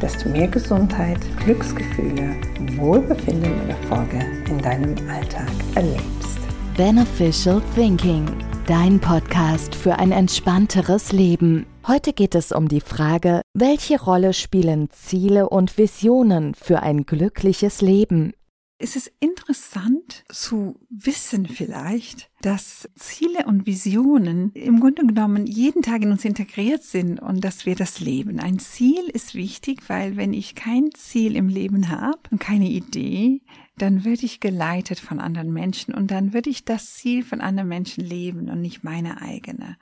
dass du mehr Gesundheit, Glücksgefühle, Wohlbefinden und Erfolge in deinem Alltag erlebst. Beneficial Thinking, dein Podcast für ein entspannteres Leben. Heute geht es um die Frage, welche Rolle spielen Ziele und Visionen für ein glückliches Leben? Es ist interessant zu wissen vielleicht, dass Ziele und Visionen im Grunde genommen jeden Tag in uns integriert sind und dass wir das leben. Ein Ziel ist wichtig, weil wenn ich kein Ziel im Leben habe und keine Idee, dann werde ich geleitet von anderen Menschen und dann würde ich das Ziel von anderen Menschen leben und nicht meine eigene.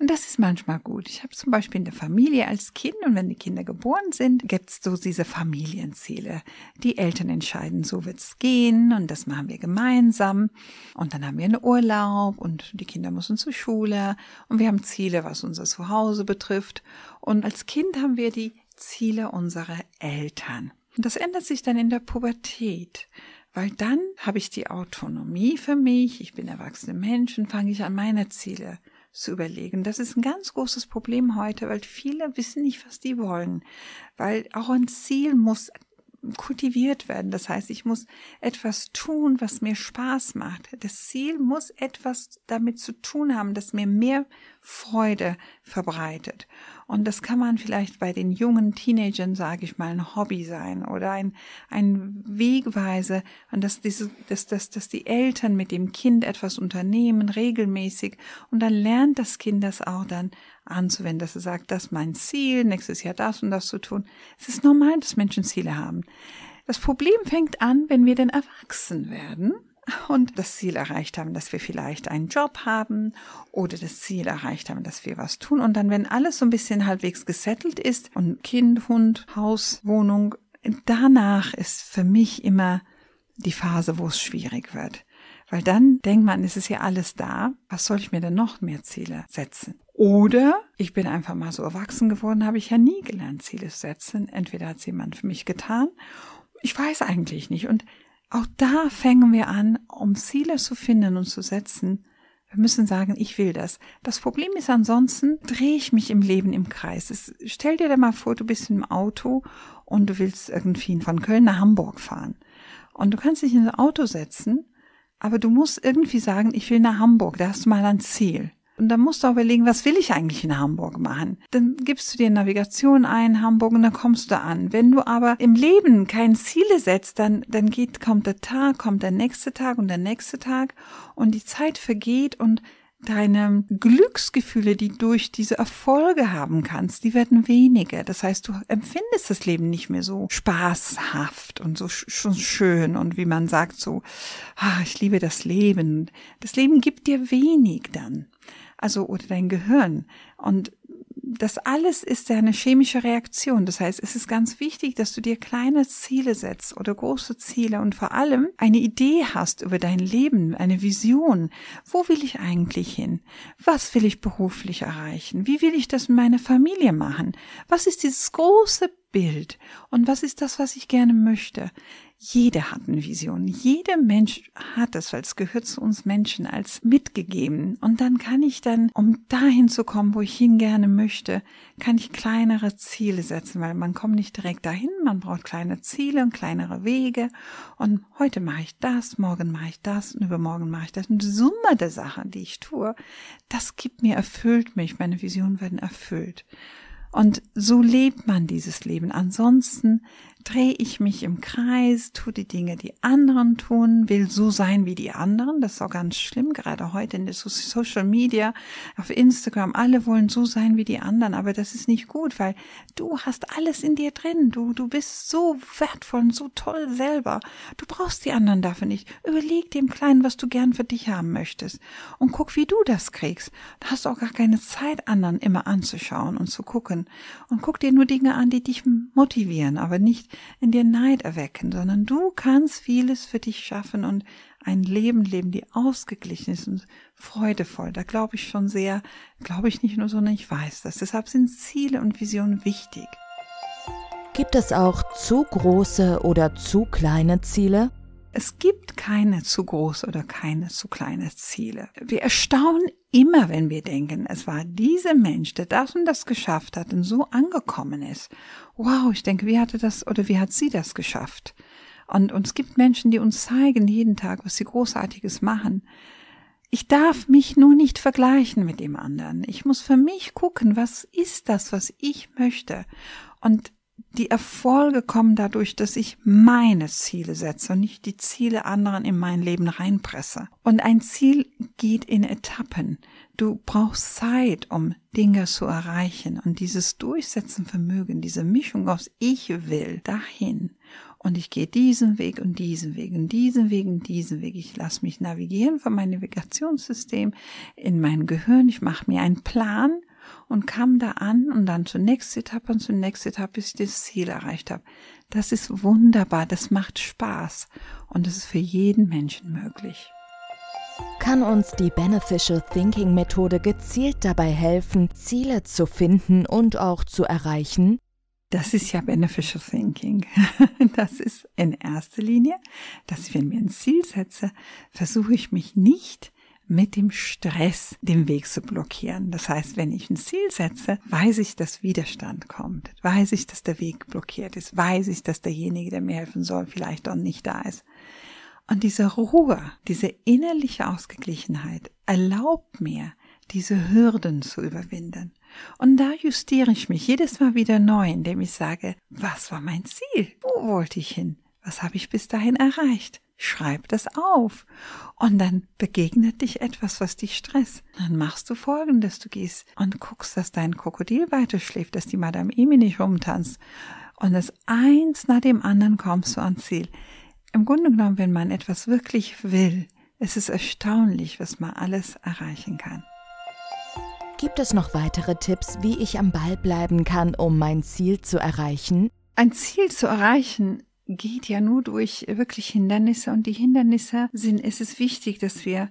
Und das ist manchmal gut. Ich habe zum Beispiel in der Familie als Kind und wenn die Kinder geboren sind, gibt es so diese Familienziele. Die Eltern entscheiden, so wird es gehen und das machen wir gemeinsam. Und dann haben wir einen Urlaub und die Kinder müssen zur Schule und wir haben Ziele, was unser Zuhause betrifft. Und als Kind haben wir die Ziele unserer Eltern. Und das ändert sich dann in der Pubertät, weil dann habe ich die Autonomie für mich, ich bin erwachsene Mensch und fange ich an, meine Ziele zu überlegen. Das ist ein ganz großes Problem heute, weil viele wissen nicht, was die wollen. Weil auch ein Ziel muss kultiviert werden. Das heißt, ich muss etwas tun, was mir Spaß macht. Das Ziel muss etwas damit zu tun haben, das mir mehr Freude verbreitet. Und das kann man vielleicht bei den jungen Teenagern, sage ich mal, ein Hobby sein oder ein, ein Wegweise und dass diese, dass, dass, dass die Eltern mit dem Kind etwas unternehmen, regelmäßig. Und dann lernt das Kind das auch dann anzuwenden, dass er sagt, das ist mein Ziel, nächstes Jahr das und das zu tun. Es ist normal, dass Menschen Ziele haben. Das Problem fängt an, wenn wir denn erwachsen werden und das Ziel erreicht haben, dass wir vielleicht einen Job haben oder das Ziel erreicht haben, dass wir was tun. Und dann, wenn alles so ein bisschen halbwegs gesettelt ist und Kind, Hund, Haus, Wohnung, danach ist für mich immer die Phase, wo es schwierig wird. Weil dann denkt man, es ist ja alles da. Was soll ich mir denn noch mehr Ziele setzen? Oder ich bin einfach mal so erwachsen geworden, habe ich ja nie gelernt, Ziele zu setzen. Entweder hat es jemand für mich getan. Ich weiß eigentlich nicht. Und auch da fangen wir an, um Ziele zu finden und zu setzen. Wir müssen sagen, ich will das. Das Problem ist ansonsten, drehe ich mich im Leben im Kreis. Es, stell dir da mal vor, du bist im Auto und du willst irgendwie von Köln nach Hamburg fahren. Und du kannst dich in ein Auto setzen, aber du musst irgendwie sagen, ich will nach Hamburg. Da hast du mal ein Ziel. Und dann musst du auch überlegen, was will ich eigentlich in Hamburg machen? Dann gibst du dir Navigation ein, Hamburg, und dann kommst du an. Wenn du aber im Leben keine Ziele setzt, dann, dann geht, kommt der Tag, kommt der nächste Tag und der nächste Tag und die Zeit vergeht und deine Glücksgefühle, die durch diese Erfolge haben kannst, die werden weniger. Das heißt, du empfindest das Leben nicht mehr so spaßhaft und so schon schön und wie man sagt so, ah, ich liebe das Leben. Das Leben gibt dir wenig dann also oder dein Gehirn. Und das alles ist ja eine chemische Reaktion. Das heißt, es ist ganz wichtig, dass du dir kleine Ziele setzt oder große Ziele und vor allem eine Idee hast über dein Leben, eine Vision. Wo will ich eigentlich hin? Was will ich beruflich erreichen? Wie will ich das in meiner Familie machen? Was ist dieses große Bild? Und was ist das, was ich gerne möchte? Jeder hat eine Vision. Jeder Mensch hat es, weil es gehört zu uns Menschen als mitgegeben. Und dann kann ich dann, um dahin zu kommen, wo ich hin gerne möchte, kann ich kleinere Ziele setzen, weil man kommt nicht direkt dahin. Man braucht kleine Ziele und kleinere Wege. Und heute mache ich das, morgen mache ich das und übermorgen mache ich das. Und die Summe der Sachen, die ich tue, das gibt mir, erfüllt mich. Meine Visionen werden erfüllt. Und so lebt man dieses Leben. Ansonsten drehe ich mich im Kreis, tue die Dinge, die anderen tun, will so sein wie die anderen. Das ist auch ganz schlimm, gerade heute in der Social Media, auf Instagram. Alle wollen so sein wie die anderen, aber das ist nicht gut, weil du hast alles in dir drin. Du, du bist so wertvoll und so toll selber. Du brauchst die anderen dafür nicht. Überleg dem Kleinen, was du gern für dich haben möchtest und guck, wie du das kriegst. Da hast du auch gar keine Zeit, anderen immer anzuschauen und zu gucken. Und guck dir nur Dinge an, die dich motivieren, aber nicht in dir Neid erwecken, sondern du kannst vieles für dich schaffen und ein Leben leben, die ausgeglichen ist und freudevoll. Da glaube ich schon sehr, glaube ich nicht nur, sondern ich weiß das. Deshalb sind Ziele und Visionen wichtig. Gibt es auch zu große oder zu kleine Ziele? Es gibt keine zu große oder keine zu kleine Ziele. Wir erstaunen immer, wenn wir denken, es war dieser Mensch, der das und das geschafft hat und so angekommen ist. Wow, ich denke, wie hatte das oder wie hat sie das geschafft? Und, und es gibt Menschen, die uns zeigen jeden Tag, was sie Großartiges machen. Ich darf mich nur nicht vergleichen mit dem anderen. Ich muss für mich gucken, was ist das, was ich möchte. Und die Erfolge kommen dadurch, dass ich meine Ziele setze und nicht die Ziele anderen in mein Leben reinpresse. Und ein Ziel geht in Etappen. Du brauchst Zeit, um Dinge zu erreichen. Und dieses Durchsetzenvermögen, diese Mischung aus ich will dahin und ich gehe diesen Weg und diesen Weg und diesen Weg und diesen Weg. Ich lasse mich navigieren von meinem Navigationssystem in mein Gehirn. Ich mache mir einen Plan und kam da an und dann zur nächsten Etappe und zur nächsten Etappe, bis ich das Ziel erreicht habe. Das ist wunderbar, das macht Spaß und das ist für jeden Menschen möglich. Kann uns die Beneficial Thinking Methode gezielt dabei helfen, Ziele zu finden und auch zu erreichen? Das ist ja Beneficial Thinking. Das ist in erster Linie, dass wenn mir ein Ziel setze, versuche ich mich nicht mit dem Stress den Weg zu blockieren. Das heißt, wenn ich ein Ziel setze, weiß ich, dass Widerstand kommt, weiß ich, dass der Weg blockiert ist, weiß ich, dass derjenige, der mir helfen soll, vielleicht auch nicht da ist. Und diese Ruhe, diese innerliche Ausgeglichenheit erlaubt mir, diese Hürden zu überwinden. Und da justiere ich mich jedes Mal wieder neu, indem ich sage, was war mein Ziel? Wo wollte ich hin? Was habe ich bis dahin erreicht? Schreib das auf. Und dann begegnet dich etwas, was dich stresst. Dann machst du folgendes. Du gehst und guckst, dass dein Krokodil weiter schläft, dass die Madame Emi nicht rumtanzt. Und das eins nach dem anderen kommst du ans Ziel. Im Grunde genommen, wenn man etwas wirklich will, es ist erstaunlich, was man alles erreichen kann. Gibt es noch weitere Tipps, wie ich am Ball bleiben kann, um mein Ziel zu erreichen? Ein Ziel zu erreichen geht ja nur durch wirklich Hindernisse. Und die Hindernisse sind, es ist wichtig, dass wir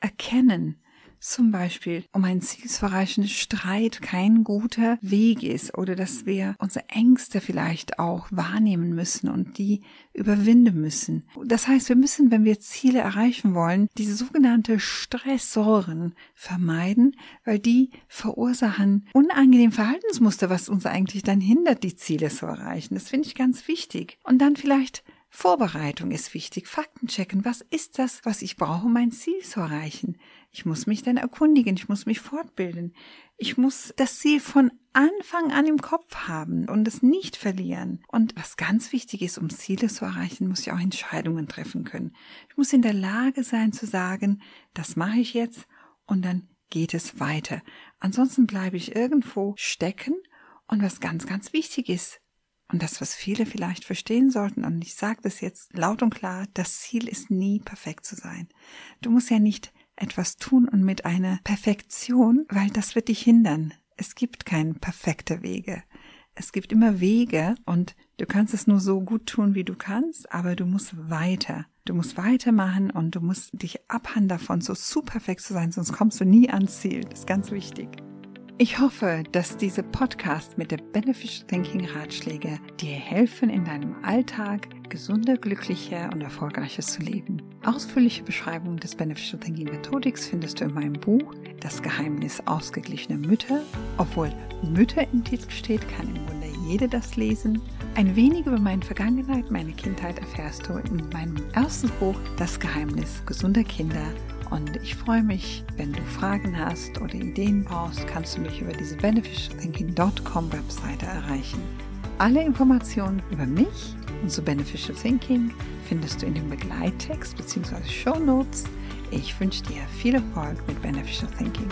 erkennen, zum Beispiel, um ein Ziel zu erreichen, Streit kein guter Weg ist oder dass wir unsere Ängste vielleicht auch wahrnehmen müssen und die überwinden müssen. Das heißt, wir müssen, wenn wir Ziele erreichen wollen, diese sogenannte Stressoren vermeiden, weil die verursachen unangenehme Verhaltensmuster, was uns eigentlich dann hindert, die Ziele zu erreichen. Das finde ich ganz wichtig. Und dann vielleicht Vorbereitung ist wichtig. Fakten checken. Was ist das, was ich brauche, um mein Ziel zu erreichen? Ich muss mich dann erkundigen. Ich muss mich fortbilden. Ich muss das Ziel von Anfang an im Kopf haben und es nicht verlieren. Und was ganz wichtig ist, um Ziele zu erreichen, muss ich auch Entscheidungen treffen können. Ich muss in der Lage sein zu sagen, das mache ich jetzt und dann geht es weiter. Ansonsten bleibe ich irgendwo stecken und was ganz, ganz wichtig ist, und das, was viele vielleicht verstehen sollten, und ich sage das jetzt laut und klar, das Ziel ist nie perfekt zu sein. Du musst ja nicht etwas tun und mit einer Perfektion, weil das wird dich hindern. Es gibt keine perfekte Wege. Es gibt immer Wege und du kannst es nur so gut tun, wie du kannst, aber du musst weiter. Du musst weitermachen und du musst dich abhandeln davon, so zu perfekt zu sein, sonst kommst du nie ans Ziel. Das ist ganz wichtig. Ich hoffe, dass diese Podcast mit der Beneficial Thinking Ratschläge dir helfen, in deinem Alltag gesunder, glücklicher und erfolgreicher zu leben. Ausführliche Beschreibung des Beneficial Thinking Methodics findest du in meinem Buch Das Geheimnis ausgeglichener Mütter. Obwohl Mütter im Titel steht, kann im Grunde jede das lesen. Ein wenig über meine Vergangenheit, meine Kindheit erfährst du in meinem ersten Buch Das Geheimnis gesunder Kinder und ich freue mich, wenn du Fragen hast oder Ideen brauchst, kannst du mich über diese beneficialthinking.com Webseite erreichen. Alle Informationen über mich und zu Beneficial Thinking findest du in dem Begleittext bzw. Show Notes. Ich wünsche dir viel Erfolg mit Beneficial Thinking.